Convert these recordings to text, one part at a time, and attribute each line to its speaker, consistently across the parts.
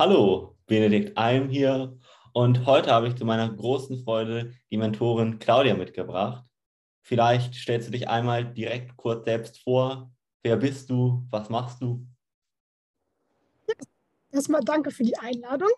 Speaker 1: Hallo, Benedikt Alm hier und heute habe ich zu meiner großen Freude die Mentorin Claudia mitgebracht. Vielleicht stellst du dich einmal direkt kurz selbst vor. Wer bist du? Was machst du?
Speaker 2: Erstmal danke für die Einladung.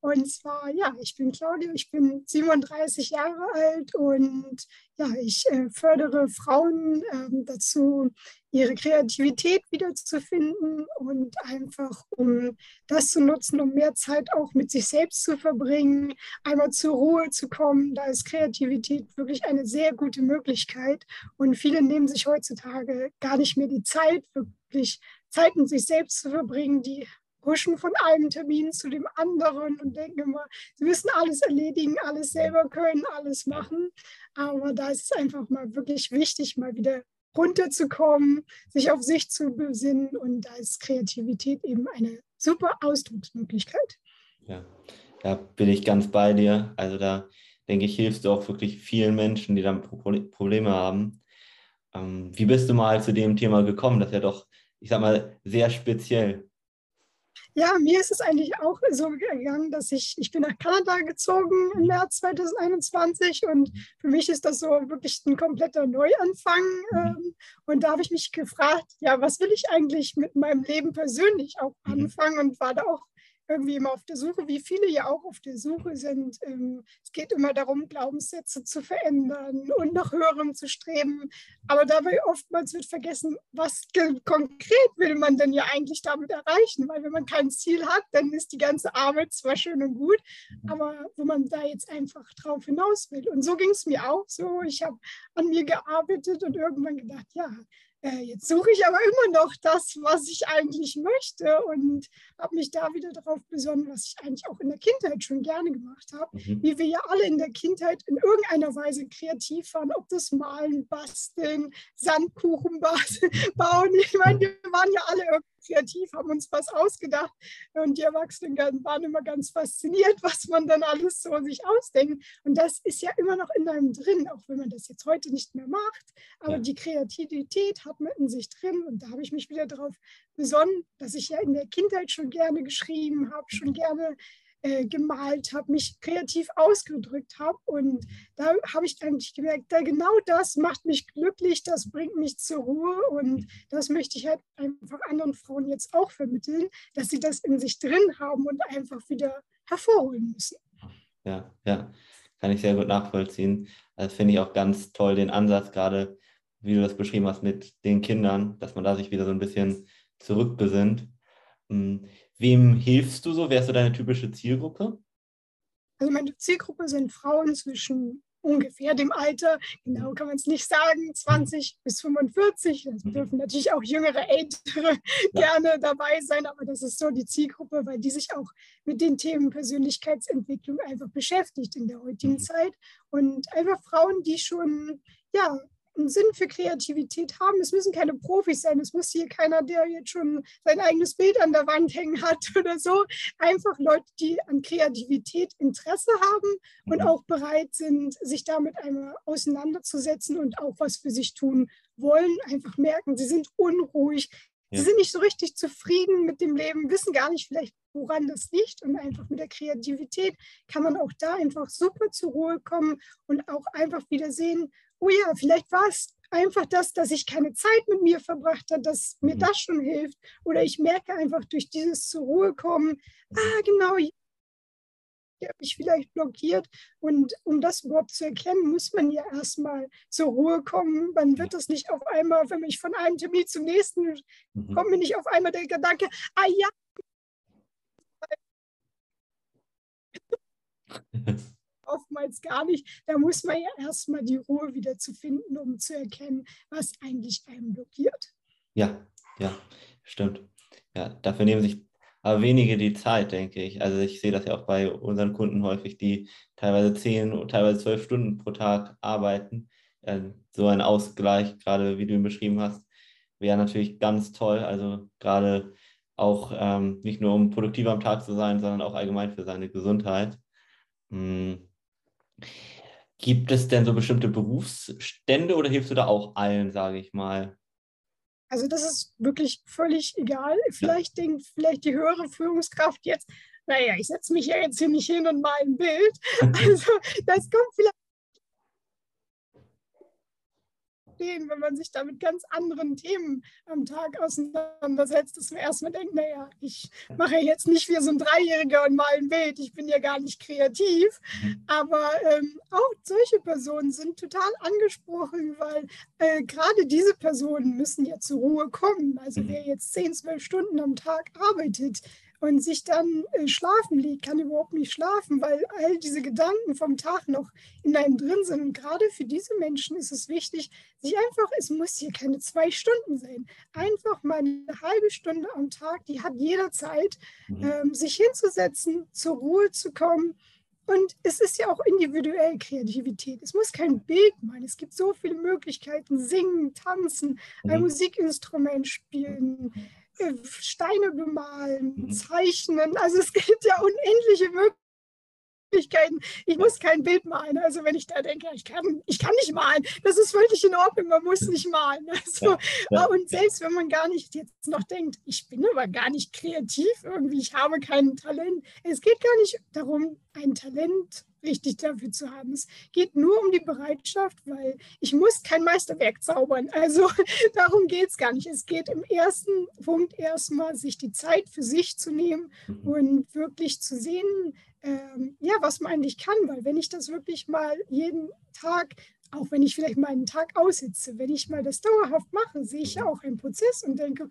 Speaker 2: Und zwar, ja, ich bin Claudia, ich bin 37 Jahre alt und ja, ich äh, fördere Frauen äh, dazu, ihre Kreativität wiederzufinden und einfach, um das zu nutzen, um mehr Zeit auch mit sich selbst zu verbringen, einmal zur Ruhe zu kommen. Da ist Kreativität wirklich eine sehr gute Möglichkeit. Und viele nehmen sich heutzutage gar nicht mehr die Zeit, wirklich Zeit mit sich selbst zu verbringen, die huschen von einem Termin zu dem anderen und denken immer, sie müssen alles erledigen, alles selber können, alles machen. Aber da ist es einfach mal wirklich wichtig, mal wieder runterzukommen, sich auf sich zu besinnen und da ist Kreativität eben eine super Ausdrucksmöglichkeit.
Speaker 1: Ja, da bin ich ganz bei dir. Also da denke ich, hilfst du auch wirklich vielen Menschen, die dann Probleme haben. Ähm, wie bist du mal zu dem Thema gekommen? Das ist ja doch, ich sag mal, sehr speziell.
Speaker 2: Ja, mir ist es eigentlich auch so gegangen, dass ich, ich bin nach Kanada gezogen im März 2021 und für mich ist das so wirklich ein kompletter Neuanfang. Mhm. Ähm, und da habe ich mich gefragt, ja, was will ich eigentlich mit meinem Leben persönlich auch mhm. anfangen und war da auch irgendwie immer auf der Suche, wie viele ja auch auf der Suche sind. Ähm, es geht immer darum, Glaubenssätze zu verändern und nach höherem zu streben. Aber dabei oftmals wird vergessen, was konkret will man denn ja eigentlich damit erreichen? Weil wenn man kein Ziel hat, dann ist die ganze Arbeit zwar schön und gut, aber wo man da jetzt einfach drauf hinaus will. Und so ging es mir auch so. Ich habe an mir gearbeitet und irgendwann gedacht, ja, äh, jetzt suche ich aber immer noch das, was ich eigentlich möchte und habe mich da wieder darauf besonnen, was ich eigentlich auch in der Kindheit schon gerne gemacht habe. Mhm. Wie wir ja alle in der Kindheit in irgendeiner Weise kreativ waren, ob das Malen, Basteln, Sandkuchen bauen. Ich meine, wir waren ja alle irgendwie kreativ, haben uns was ausgedacht und die Erwachsenen waren immer ganz fasziniert, was man dann alles so sich ausdenkt. Und das ist ja immer noch in einem drin, auch wenn man das jetzt heute nicht mehr macht. Aber ja. die Kreativität hat man in sich drin und da habe ich mich wieder darauf besonnen, dass ich ja in der Kindheit schon gerne geschrieben habe, schon gerne äh, gemalt habe, mich kreativ ausgedrückt habe. Und da habe ich eigentlich gemerkt, da genau das macht mich glücklich, das bringt mich zur Ruhe. Und das möchte ich halt einfach anderen Frauen jetzt auch vermitteln, dass sie das in sich drin haben und einfach wieder hervorholen müssen.
Speaker 1: Ja, ja, kann ich sehr gut nachvollziehen. Das finde ich auch ganz toll, den Ansatz gerade, wie du das beschrieben hast mit den Kindern, dass man da sich wieder so ein bisschen zurückbesinnt. Wem hilfst du so? Wer ist so deine typische Zielgruppe?
Speaker 2: Also meine Zielgruppe sind Frauen zwischen ungefähr dem Alter, genau kann man es nicht sagen, 20 bis 45. Es mhm. dürfen natürlich auch jüngere, ältere gerne dabei sein, aber das ist so die Zielgruppe, weil die sich auch mit den Themen Persönlichkeitsentwicklung einfach beschäftigt in der heutigen mhm. Zeit. Und einfach Frauen, die schon ja, einen Sinn für Kreativität haben. Es müssen keine Profis sein. Es muss hier keiner, der jetzt schon sein eigenes Bild an der Wand hängen hat oder so. Einfach Leute, die an Kreativität Interesse haben und mhm. auch bereit sind, sich damit einmal auseinanderzusetzen und auch was für sich tun wollen. Einfach merken, sie sind unruhig. Ja. Sie sind nicht so richtig zufrieden mit dem Leben, wissen gar nicht vielleicht, woran das liegt. Und einfach mit der Kreativität kann man auch da einfach super zur Ruhe kommen und auch einfach wieder sehen, oh ja, vielleicht war es einfach das, dass ich keine Zeit mit mir verbracht habe, dass mir mhm. das schon hilft. Oder ich merke einfach durch dieses zur Ruhe kommen, ah, genau, ich habe mich vielleicht blockiert. Und um das überhaupt zu erkennen, muss man ja erstmal zur Ruhe kommen. Man wird das nicht auf einmal, wenn ich von einem Termin zum nächsten mhm. komme, nicht auf einmal der Gedanke, ah ja, oftmals gar nicht. Da muss man ja erstmal die Ruhe wieder zu finden, um zu erkennen, was eigentlich einen blockiert.
Speaker 1: Ja, ja, stimmt. Ja, dafür nehmen sich aber wenige die Zeit, denke ich. Also ich sehe das ja auch bei unseren Kunden häufig, die teilweise zehn, teilweise zwölf Stunden pro Tag arbeiten. So ein Ausgleich, gerade wie du ihn beschrieben hast, wäre natürlich ganz toll. Also gerade auch ähm, nicht nur um produktiver am Tag zu sein, sondern auch allgemein für seine Gesundheit. Hm. Gibt es denn so bestimmte Berufsstände oder hilfst du da auch allen, sage ich mal?
Speaker 2: Also das ist wirklich völlig egal. Vielleicht denkt vielleicht die höhere Führungskraft jetzt, naja, ich setze mich ja jetzt hier nicht hin und mal ein Bild. Also das kommt vielleicht verstehen, wenn man sich da mit ganz anderen Themen am Tag auseinandersetzt, dass man erstmal denkt, naja, ich mache jetzt nicht wie so ein Dreijähriger und mal ein Bild, ich bin ja gar nicht kreativ. Mhm. Aber ähm, auch solche Personen sind total angesprochen, weil äh, gerade diese Personen müssen ja zur Ruhe kommen. Also mhm. wer jetzt 10, 12 Stunden am Tag arbeitet, und sich dann äh, schlafen legt, kann überhaupt nicht schlafen, weil all diese Gedanken vom Tag noch in einem drin sind. Und gerade für diese Menschen ist es wichtig, sich einfach, es muss hier keine zwei Stunden sein, einfach mal eine halbe Stunde am Tag, die hat jeder Zeit, mhm. ähm, sich hinzusetzen, zur Ruhe zu kommen. Und es ist ja auch individuell Kreativität. Es muss kein Bild sein. Es gibt so viele Möglichkeiten, singen, tanzen, mhm. ein Musikinstrument spielen. Steine bemalen, mhm. zeichnen. Also es gibt ja unendliche Möglichkeiten. Ich muss kein Bild malen. Also wenn ich da denke, ich kann, ich kann nicht malen, das ist völlig in Ordnung, man muss nicht malen. Also. Und selbst wenn man gar nicht jetzt noch denkt, ich bin aber gar nicht kreativ irgendwie, ich habe kein Talent. Es geht gar nicht darum, ein Talent richtig dafür zu haben. Es geht nur um die Bereitschaft, weil ich muss kein Meisterwerk zaubern. Also darum geht es gar nicht. Es geht im ersten Punkt erstmal, sich die Zeit für sich zu nehmen mhm. und wirklich zu sehen, ähm, ja, was man eigentlich kann. Weil wenn ich das wirklich mal jeden Tag auch wenn ich vielleicht mal einen Tag aussitze, wenn ich mal das dauerhaft mache, sehe ich ja auch einen Prozess und denke,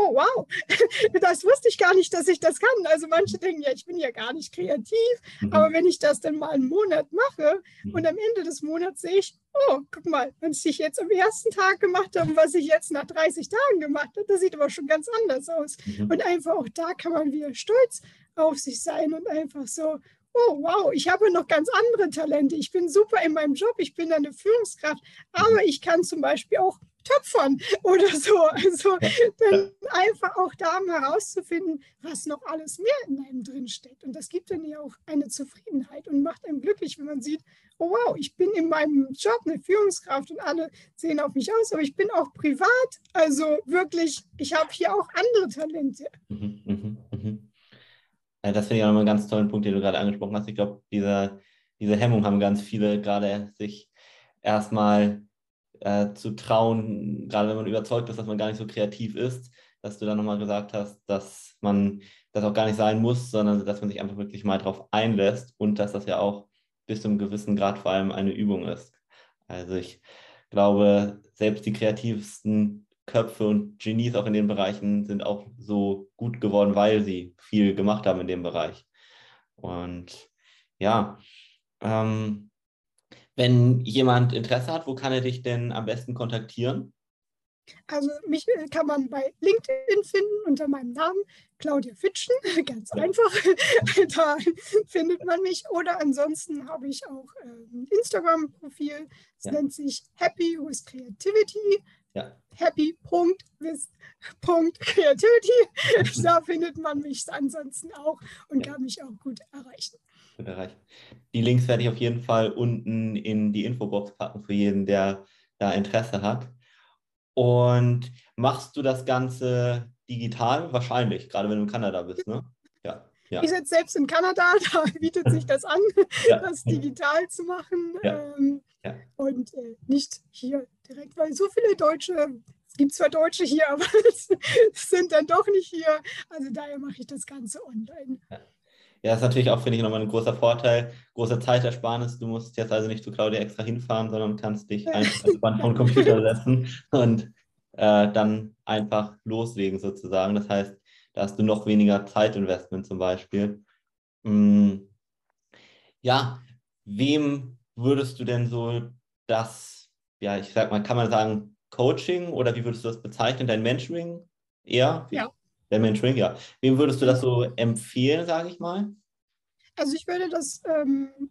Speaker 2: oh wow, das wusste ich gar nicht, dass ich das kann. Also manche denken, ja, ich bin ja gar nicht kreativ, mhm. aber wenn ich das dann mal einen Monat mache mhm. und am Ende des Monats sehe ich, oh, guck mal, was ich jetzt am ersten Tag gemacht habe und was ich jetzt nach 30 Tagen gemacht habe, das sieht aber schon ganz anders aus. Mhm. Und einfach auch da kann man wieder stolz auf sich sein und einfach so, oh wow, ich habe noch ganz andere Talente. Ich bin super in meinem Job, ich bin eine Führungskraft, aber ich kann zum Beispiel auch Töpfern oder so. Also dann einfach auch da herauszufinden, was noch alles mehr in einem drin steckt. Und das gibt dann ja auch eine Zufriedenheit und macht einem glücklich, wenn man sieht, oh wow, ich bin in meinem Job eine Führungskraft und alle sehen auf mich aus, aber ich bin auch privat. Also wirklich, ich habe hier auch andere Talente. Mhm,
Speaker 1: mh, mh. Das finde ich auch nochmal einen ganz tollen Punkt, den du gerade angesprochen hast. Ich glaube, diese, diese Hemmung haben ganz viele gerade sich erstmal äh, zu trauen, gerade wenn man überzeugt ist, dass man gar nicht so kreativ ist, dass du dann nochmal gesagt hast, dass man das auch gar nicht sein muss, sondern dass man sich einfach wirklich mal darauf einlässt und dass das ja auch bis zu einem gewissen Grad vor allem eine Übung ist. Also ich glaube, selbst die kreativsten Köpfe und Genies auch in den Bereichen sind auch so gut geworden, weil sie viel gemacht haben in dem Bereich. Und ja, ähm, wenn jemand Interesse hat, wo kann er dich denn am besten kontaktieren?
Speaker 2: Also mich äh, kann man bei LinkedIn finden unter meinem Namen Claudia Fitschen, ganz ja. einfach. da findet man mich. Oder ansonsten habe ich auch ein ähm, Instagram-Profil. Es ja. nennt sich Happy with Creativity. Ja. Happy.with.creativity. da findet man mich ansonsten auch und kann mich auch gut erreichen
Speaker 1: erreichen. Die Links werde ich auf jeden Fall unten in die Infobox packen für jeden, der da Interesse hat. Und machst du das Ganze digital? Wahrscheinlich, gerade wenn du in Kanada bist, ne?
Speaker 2: Ja. Ja. Ich sitze selbst in Kanada, da bietet sich das an, ja. das digital zu machen ja. Ähm, und äh, nicht hier direkt, weil so viele Deutsche, es gibt zwar Deutsche hier, aber es sind dann doch nicht hier. Also daher mache ich das Ganze online.
Speaker 1: Ja, das ist natürlich auch, finde ich, nochmal ein großer Vorteil, große Zeitersparnis. Du musst jetzt also nicht zu Claudia extra hinfahren, sondern kannst dich einfach entspannt den Computer setzen und äh, dann einfach loslegen sozusagen. Das heißt, da hast du noch weniger Zeitinvestment zum Beispiel. Hm. Ja, wem würdest du denn so das, ja, ich sag mal, kann man sagen, Coaching oder wie würdest du das bezeichnen, dein Mentoring eher?
Speaker 2: Ja.
Speaker 1: Der Mentoring, ja. Wem würdest du das so empfehlen, sage ich mal?
Speaker 2: Also ich würde das ähm,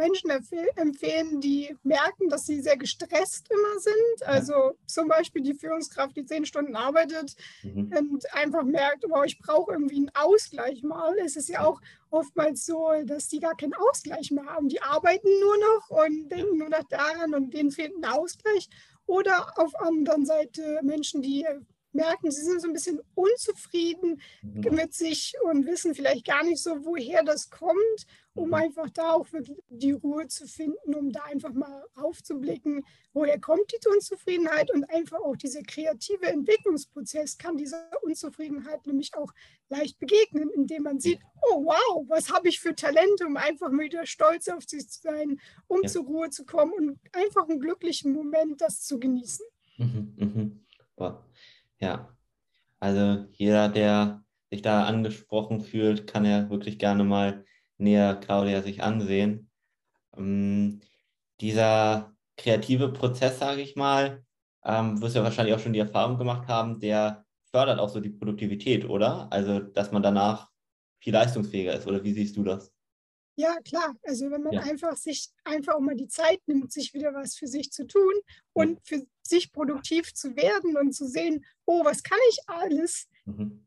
Speaker 2: Menschen empfehlen, die merken, dass sie sehr gestresst immer sind. Also ja. zum Beispiel die Führungskraft, die zehn Stunden arbeitet mhm. und einfach merkt, wow, ich brauche irgendwie einen Ausgleich mal. Es ist ja auch oftmals so, dass die gar keinen Ausgleich mehr haben. Die arbeiten nur noch und denken nur noch daran und denen fehlt ein Ausgleich. Oder auf der anderen Seite Menschen, die merken, sie sind so ein bisschen unzufrieden mhm. mit sich und wissen vielleicht gar nicht so, woher das kommt, um mhm. einfach da auch wirklich die Ruhe zu finden, um da einfach mal aufzublicken, woher kommt die Unzufriedenheit und einfach auch dieser kreative Entwicklungsprozess kann dieser Unzufriedenheit nämlich auch leicht begegnen, indem man sieht, oh wow, was habe ich für Talente, um einfach wieder stolz auf sich zu sein, um ja. zur Ruhe zu kommen und einfach einen glücklichen Moment das zu genießen.
Speaker 1: Mhm. Wow. Ja, also jeder, der sich da angesprochen fühlt, kann ja wirklich gerne mal näher Claudia sich ansehen. Ähm, dieser kreative Prozess, sage ich mal, ähm, wirst du ja wahrscheinlich auch schon die Erfahrung gemacht haben, der fördert auch so die Produktivität, oder? Also, dass man danach viel leistungsfähiger ist, oder wie siehst du das?
Speaker 2: Ja, klar. Also wenn man ja. einfach sich einfach auch mal die Zeit nimmt, sich wieder was für sich zu tun und für sich produktiv zu werden und zu sehen, oh, was kann ich alles? Mhm.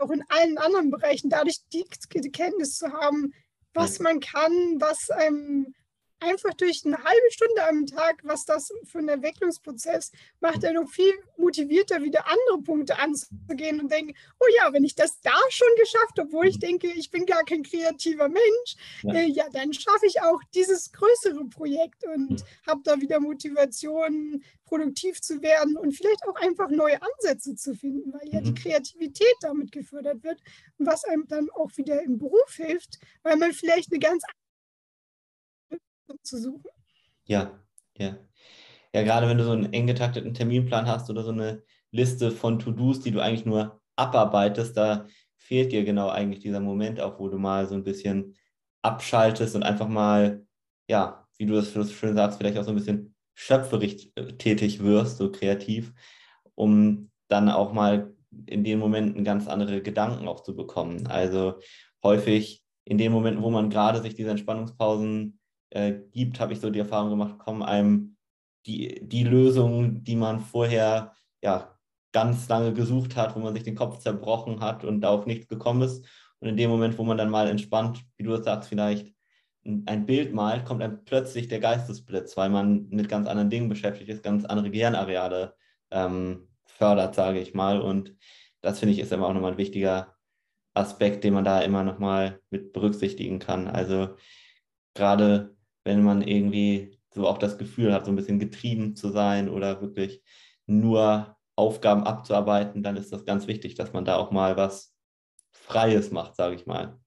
Speaker 2: Auch in allen anderen Bereichen, dadurch die, die Kenntnis zu haben, was man kann, was einem einfach durch eine halbe Stunde am Tag, was das für ein Entwicklungsprozess macht, er noch viel motivierter, wieder andere Punkte anzugehen und denken, oh ja, wenn ich das da schon geschafft, obwohl ich denke, ich bin gar kein kreativer Mensch, ja, äh, ja dann schaffe ich auch dieses größere Projekt und mhm. habe da wieder Motivation, produktiv zu werden und vielleicht auch einfach neue Ansätze zu finden, weil ja mhm. die Kreativität damit gefördert wird, was einem dann auch wieder im Beruf hilft, weil man vielleicht eine ganz zu suchen.
Speaker 1: Ja, ja. Ja, gerade wenn du so einen eng getakteten Terminplan hast oder so eine Liste von To-Dos, die du eigentlich nur abarbeitest, da fehlt dir genau eigentlich dieser Moment auch, wo du mal so ein bisschen abschaltest und einfach mal, ja, wie du das schön sagst, vielleicht auch so ein bisschen schöpferisch äh, tätig wirst, so kreativ, um dann auch mal in den Momenten ganz andere Gedanken auch zu bekommen. Also häufig in den Momenten, wo man gerade sich diese Entspannungspausen äh, gibt, habe ich so die Erfahrung gemacht, kommen einem die, die Lösungen, die man vorher ja ganz lange gesucht hat, wo man sich den Kopf zerbrochen hat und auf nichts gekommen ist. Und in dem Moment, wo man dann mal entspannt, wie du sagst, vielleicht ein Bild malt, kommt einem plötzlich der Geistesblitz, weil man mit ganz anderen Dingen beschäftigt ist, ganz andere Gehirnareale ähm, fördert, sage ich mal. Und das finde ich ist immer auch nochmal ein wichtiger Aspekt, den man da immer nochmal mit berücksichtigen kann. Also gerade wenn man irgendwie so auch das Gefühl hat, so ein bisschen getrieben zu sein oder wirklich nur Aufgaben abzuarbeiten, dann ist das ganz wichtig, dass man da auch mal was Freies macht, sage ich mal.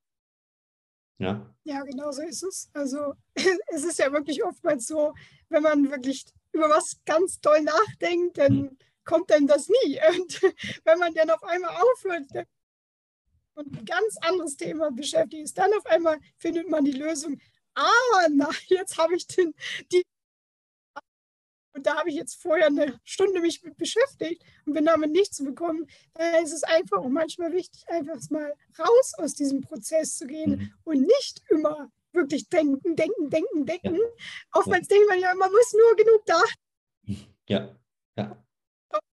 Speaker 2: Ja? ja, genau so ist es. Also es ist ja wirklich oftmals so, wenn man wirklich über was ganz toll nachdenkt, dann hm. kommt dann das nie. Und wenn man dann auf einmal aufhört und ein ganz anderes Thema beschäftigt ist, dann auf einmal findet man die Lösung ah, na, jetzt habe ich den, die. Und da habe ich jetzt vorher eine Stunde mich mit beschäftigt und bin damit nichts bekommen. Da ist es einfach auch manchmal wichtig, einfach mal raus aus diesem Prozess zu gehen mhm. und nicht immer wirklich denken, denken, denken, denken. Ja. Oftmals ja. denkt man ja, man muss nur genug da.
Speaker 1: Ja, ja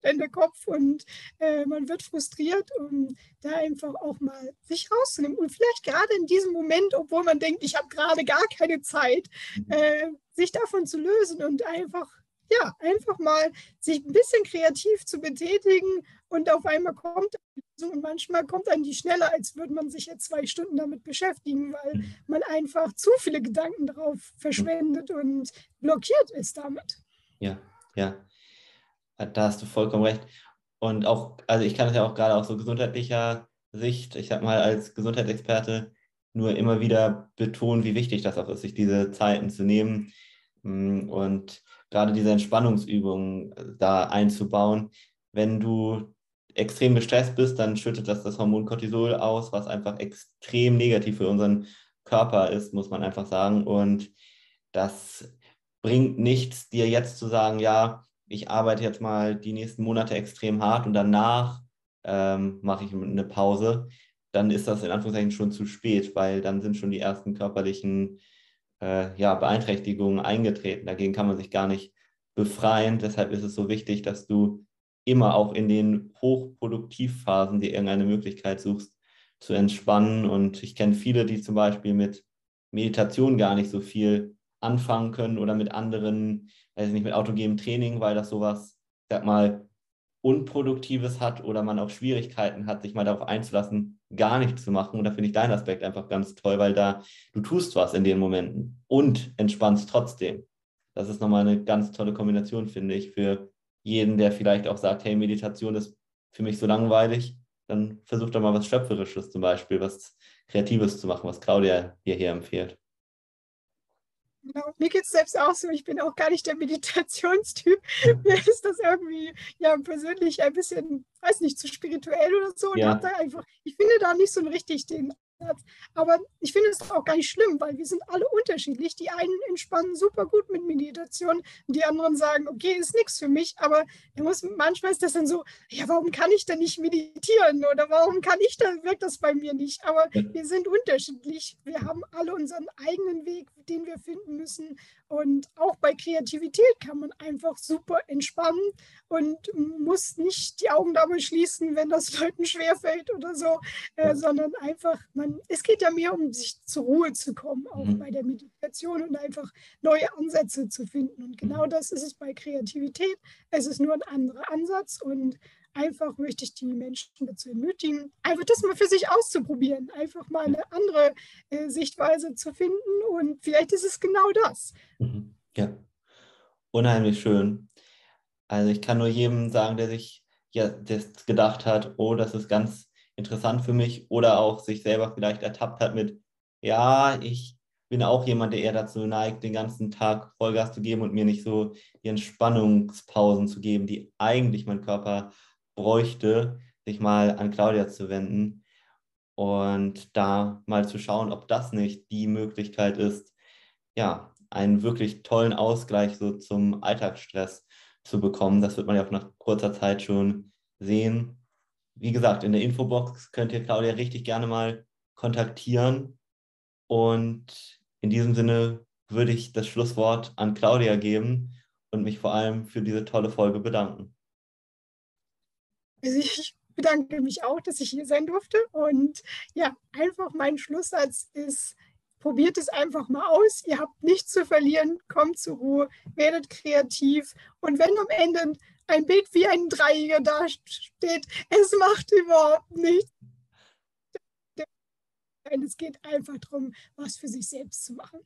Speaker 2: in der Kopf und äh, man wird frustriert, um da einfach auch mal sich rauszunehmen. Und vielleicht gerade in diesem Moment, obwohl man denkt, ich habe gerade gar keine Zeit, mhm. äh, sich davon zu lösen und einfach, ja, einfach mal sich ein bisschen kreativ zu betätigen und auf einmal kommt und manchmal kommt dann die schneller, als würde man sich jetzt zwei Stunden damit beschäftigen, weil mhm. man einfach zu viele Gedanken darauf verschwendet und blockiert ist damit.
Speaker 1: Ja, ja. Da hast du vollkommen recht. Und auch, also ich kann es ja auch gerade aus so gesundheitlicher Sicht, ich sag mal als Gesundheitsexperte, nur immer wieder betonen, wie wichtig das auch ist, sich diese Zeiten zu nehmen mm, und gerade diese Entspannungsübungen äh, da einzubauen. Wenn du extrem gestresst bist, dann schüttet das das Hormon Cortisol aus, was einfach extrem negativ für unseren Körper ist, muss man einfach sagen. Und das bringt nichts, dir jetzt zu sagen, ja, ich arbeite jetzt mal die nächsten Monate extrem hart und danach ähm, mache ich eine Pause, dann ist das in Anführungszeichen schon zu spät, weil dann sind schon die ersten körperlichen äh, ja, Beeinträchtigungen eingetreten. Dagegen kann man sich gar nicht befreien. Deshalb ist es so wichtig, dass du immer auch in den Hochproduktivphasen dir irgendeine Möglichkeit suchst, zu entspannen. Und ich kenne viele, die zum Beispiel mit Meditation gar nicht so viel anfangen können oder mit anderen weiß nicht, mit autogenem Training, weil das sowas, sag mal, Unproduktives hat oder man auch Schwierigkeiten hat, sich mal darauf einzulassen, gar nichts zu machen. Und da finde ich deinen Aspekt einfach ganz toll, weil da du tust was in den Momenten und entspannst trotzdem. Das ist nochmal eine ganz tolle Kombination, finde ich, für jeden, der vielleicht auch sagt, hey, Meditation ist für mich so langweilig, dann versucht doch mal was Schöpferisches zum Beispiel, was Kreatives zu machen, was Claudia dir hier empfiehlt.
Speaker 2: Genau. Mir geht es selbst auch so, ich bin auch gar nicht der Meditationstyp. Mir ist das irgendwie ja persönlich ein bisschen, weiß nicht, zu spirituell oder so. Und ja. da einfach, ich finde da nicht so richtig den aber ich finde es auch gar nicht schlimm, weil wir sind alle unterschiedlich. Die einen entspannen super gut mit Meditation, die anderen sagen, okay, ist nichts für mich. Aber muss, manchmal ist das dann so, ja, warum kann ich denn nicht meditieren oder warum kann ich dann, wirkt das bei mir nicht? Aber wir sind unterschiedlich. Wir haben alle unseren eigenen Weg, den wir finden müssen. Und auch bei Kreativität kann man einfach super entspannen und muss nicht die Augen dabei schließen, wenn das Leuten schwerfällt oder so, äh, sondern einfach, man, es geht ja mehr um sich zur Ruhe zu kommen, auch mhm. bei der Meditation und einfach neue Ansätze zu finden. Und genau mhm. das ist es bei Kreativität. Es ist nur ein anderer Ansatz und einfach möchte ich die Menschen dazu ermutigen, einfach das mal für sich auszuprobieren, einfach mal eine andere äh, Sichtweise zu finden und vielleicht ist es genau das.
Speaker 1: Mhm. Ja, unheimlich schön. Also ich kann nur jedem sagen, der sich ja das gedacht hat, oh, das ist ganz interessant für mich oder auch sich selber vielleicht ertappt hat mit, ja, ich bin auch jemand, der eher dazu neigt, den ganzen Tag Vollgas zu geben und mir nicht so die Entspannungspausen zu geben, die eigentlich mein Körper bräuchte, sich mal an Claudia zu wenden und da mal zu schauen, ob das nicht die Möglichkeit ist, ja, einen wirklich tollen Ausgleich so zum Alltagsstress zu bekommen. Das wird man ja auch nach kurzer Zeit schon sehen. Wie gesagt, in der Infobox könnt ihr Claudia richtig gerne mal kontaktieren. Und in diesem Sinne würde ich das Schlusswort an Claudia geben und mich vor allem für diese tolle Folge bedanken.
Speaker 2: Also ich bedanke mich auch, dass ich hier sein durfte. Und ja, einfach mein Schlusssatz ist, Probiert es einfach mal aus. Ihr habt nichts zu verlieren. Kommt zur Ruhe, werdet kreativ. Und wenn am Ende ein Bild wie ein Dreier da steht, es macht überhaupt nichts. Es geht einfach darum, was für sich selbst zu machen.